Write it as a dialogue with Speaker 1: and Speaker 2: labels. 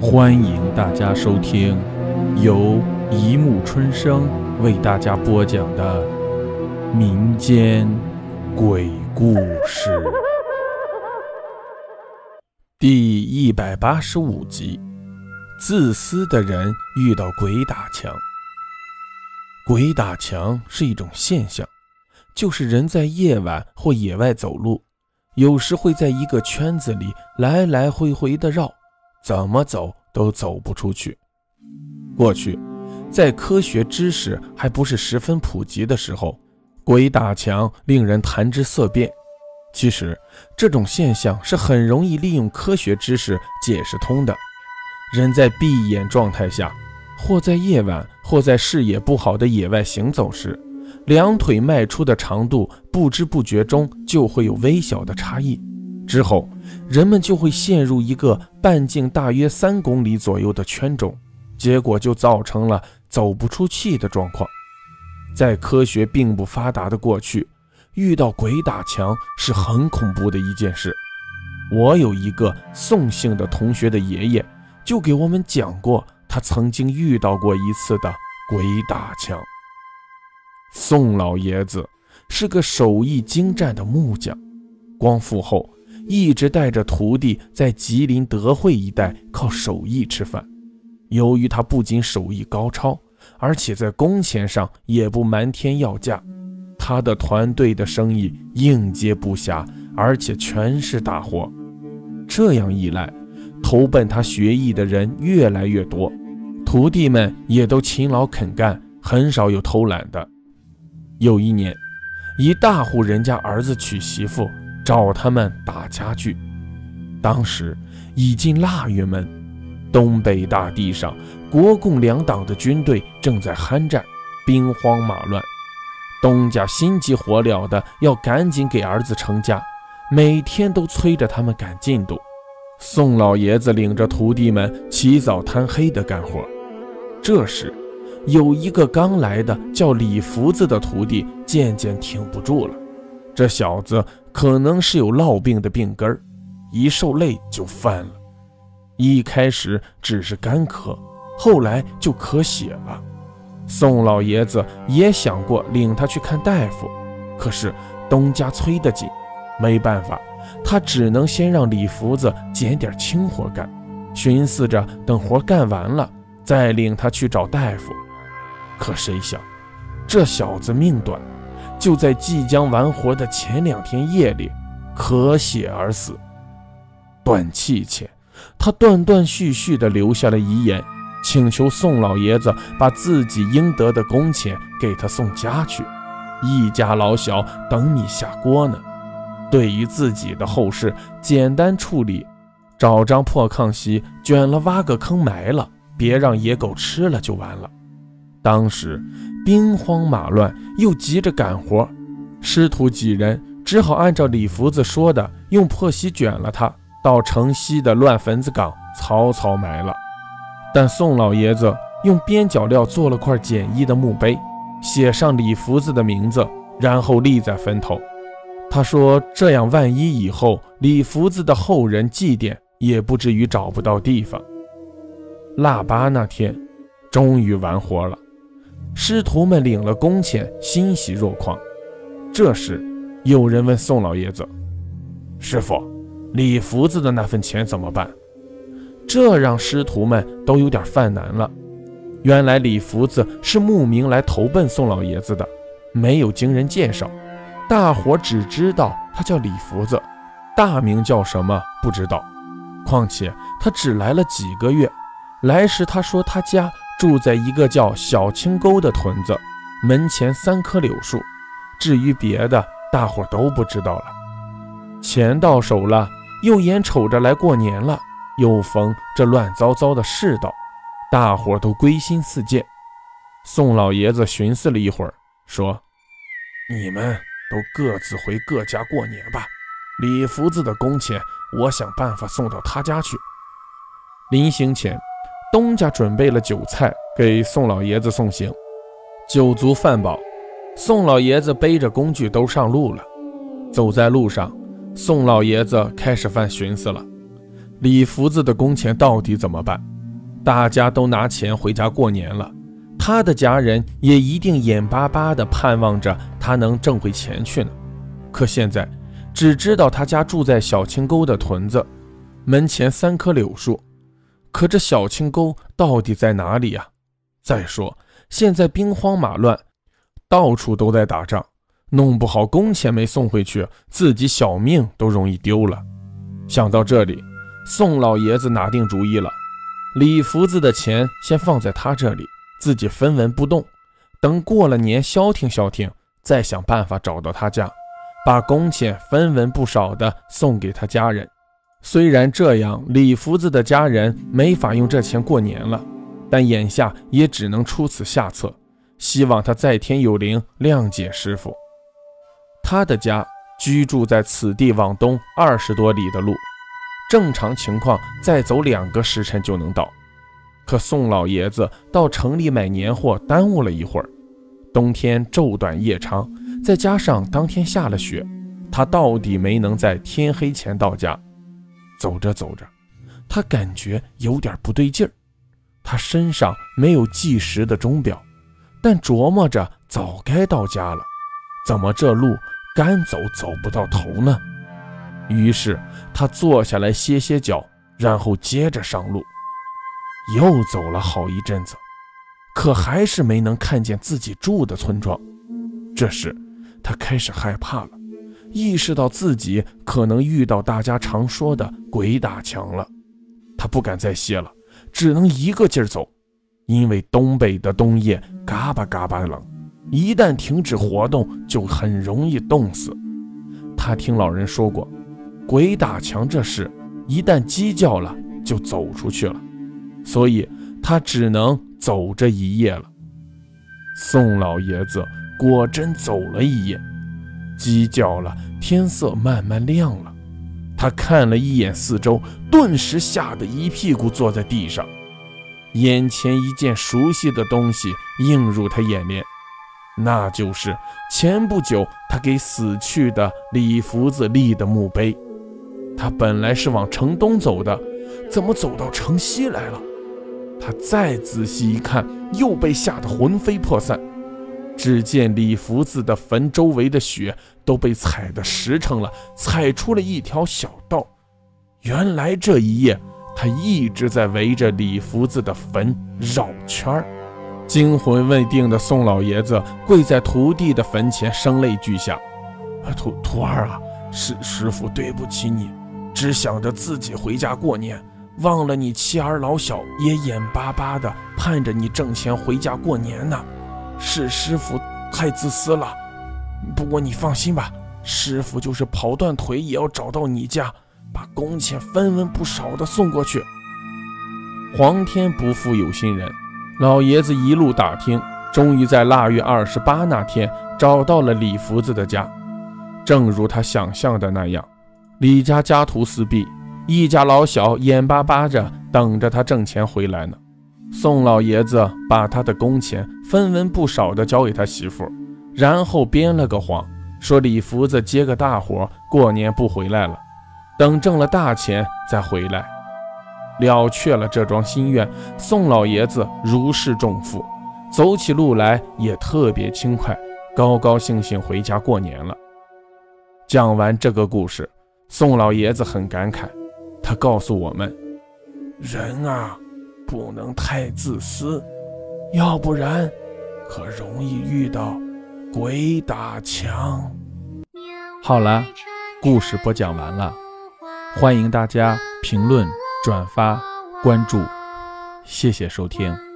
Speaker 1: 欢迎大家收听由一木春生为大家播讲的民间鬼故事第一百八十五集：自私的人遇到鬼打墙。鬼打墙是一种现象，就是人在夜晚或野外走路，有时会在一个圈子里来来回回的绕。怎么走都走不出去。过去，在科学知识还不是十分普及的时候，鬼打墙令人谈之色变。其实，这种现象是很容易利用科学知识解释通的。人在闭眼状态下，或在夜晚，或在视野不好的野外行走时，两腿迈出的长度不知不觉中就会有微小的差异。之后，人们就会陷入一个半径大约三公里左右的圈中，结果就造成了走不出去的状况。在科学并不发达的过去，遇到鬼打墙是很恐怖的一件事。我有一个宋姓的同学的爷爷，就给我们讲过他曾经遇到过一次的鬼打墙。宋老爷子是个手艺精湛的木匠，光复后。一直带着徒弟在吉林德惠一带靠手艺吃饭。由于他不仅手艺高超，而且在工钱上也不瞒天要价，他的团队的生意应接不暇，而且全是大活。这样一来，投奔他学艺的人越来越多，徒弟们也都勤劳肯干，很少有偷懒的。有一年，一大户人家儿子娶媳妇。找他们打家具。当时已近腊月门，东北大地上国共两党的军队正在酣战，兵荒马乱。东家心急火燎的要赶紧给儿子成家，每天都催着他们赶进度。宋老爷子领着徒弟们起早贪黑的干活。这时，有一个刚来的叫李福子的徒弟渐渐挺不住了。这小子可能是有烙病的病根，一受累就犯了。一开始只是干咳，后来就咳血了。宋老爷子也想过领他去看大夫，可是东家催得紧，没办法，他只能先让李福子捡点轻活干，寻思着等活干完了再领他去找大夫。可谁想，这小子命短。就在即将完活的前两天夜里，咳血而死。断气前，他断断续续地留下了遗言，请求宋老爷子把自己应得的工钱给他送家去，一家老小等你下锅呢。对于自己的后事，简单处理，找张破炕席卷了，挖个坑埋了，别让野狗吃了就完了。当时。兵荒马乱，又急着赶活，师徒几人只好按照李福子说的，用破席卷了他，到城西的乱坟子岗草草埋了。但宋老爷子用边角料做了块简易的墓碑，写上李福子的名字，然后立在坟头。他说：“这样，万一以后李福子的后人祭奠，也不至于找不到地方。”腊八那天，终于完活了。师徒们领了工钱，欣喜若狂。这时，有人问宋老爷子：“师傅，李福子的那份钱怎么办？”这让师徒们都有点犯难了。原来李福子是慕名来投奔宋老爷子的，没有经人介绍，大伙只知道他叫李福子，大名叫什么不知道。况且他只来了几个月，来时他说他家。住在一个叫小青沟的屯子，门前三棵柳树。至于别的，大伙都不知道了。钱到手了，又眼瞅着来过年了，又逢这乱糟糟的世道，大伙都归心似箭。宋老爷子寻思了一会儿，说：“你们都各自回各家过年吧。李福子的工钱，我想办法送到他家去。”临行前。东家准备了酒菜给宋老爷子送行，酒足饭饱，宋老爷子背着工具都上路了。走在路上，宋老爷子开始犯寻思了：李福子的工钱到底怎么办？大家都拿钱回家过年了，他的家人也一定眼巴巴地盼望着他能挣回钱去呢。可现在只知道他家住在小青沟的屯子，门前三棵柳树。可这小青沟到底在哪里呀？再说现在兵荒马乱，到处都在打仗，弄不好工钱没送回去，自己小命都容易丢了。想到这里，宋老爷子拿定主意了：李福子的钱先放在他这里，自己分文不动，等过了年消停消停，再想办法找到他家，把工钱分文不少的送给他家人。虽然这样，李福子的家人没法用这钱过年了，但眼下也只能出此下策，希望他在天有灵，谅解师傅。他的家居住在此地往东二十多里的路，正常情况再走两个时辰就能到。可宋老爷子到城里买年货耽误了一会儿，冬天昼短夜长，再加上当天下了雪，他到底没能在天黑前到家。走着走着，他感觉有点不对劲儿。他身上没有计时的钟表，但琢磨着早该到家了，怎么这路干走走不到头呢？于是他坐下来歇歇脚，然后接着上路。又走了好一阵子，可还是没能看见自己住的村庄。这时他开始害怕了。意识到自己可能遇到大家常说的鬼打墙了，他不敢再歇了，只能一个劲儿走。因为东北的冬夜嘎巴嘎巴冷，一旦停止活动就很容易冻死。他听老人说过，鬼打墙这事一旦鸡叫了就走出去了，所以他只能走这一夜了。宋老爷子果真走了一夜。鸡叫了，天色慢慢亮了。他看了一眼四周，顿时吓得一屁股坐在地上。眼前一件熟悉的东西映入他眼帘，那就是前不久他给死去的李福子立的墓碑。他本来是往城东走的，怎么走到城西来了？他再仔细一看，又被吓得魂飞魄散。只见李福子的坟周围的雪都被踩得实诚了，踩出了一条小道。原来这一夜他一直在围着李福子的坟绕圈儿。惊魂未定的宋老爷子跪在徒弟的坟前，声泪俱下：“徒徒儿啊，师师傅对不起你，只想着自己回家过年，忘了你妻儿老小也眼巴巴的盼着你挣钱回家过年呢。”是师傅太自私了，不过你放心吧，师傅就是跑断腿也要找到你家，把工钱分文不少的送过去。皇天不负有心人，老爷子一路打听，终于在腊月二十八那天找到了李福子的家。正如他想象的那样，李家家徒四壁，一家老小眼巴巴着等着他挣钱回来呢。宋老爷子把他的工钱分文不少的交给他媳妇，然后编了个谎，说李福子接个大活，过年不回来了，等挣了大钱再回来，了却了这桩心愿。宋老爷子如释重负，走起路来也特别轻快，高高兴兴回家过年了。讲完这个故事，宋老爷子很感慨，他告诉我们：人啊。不能太自私，要不然可容易遇到鬼打墙。好了，故事播讲完了，欢迎大家评论、转发、关注，谢谢收听。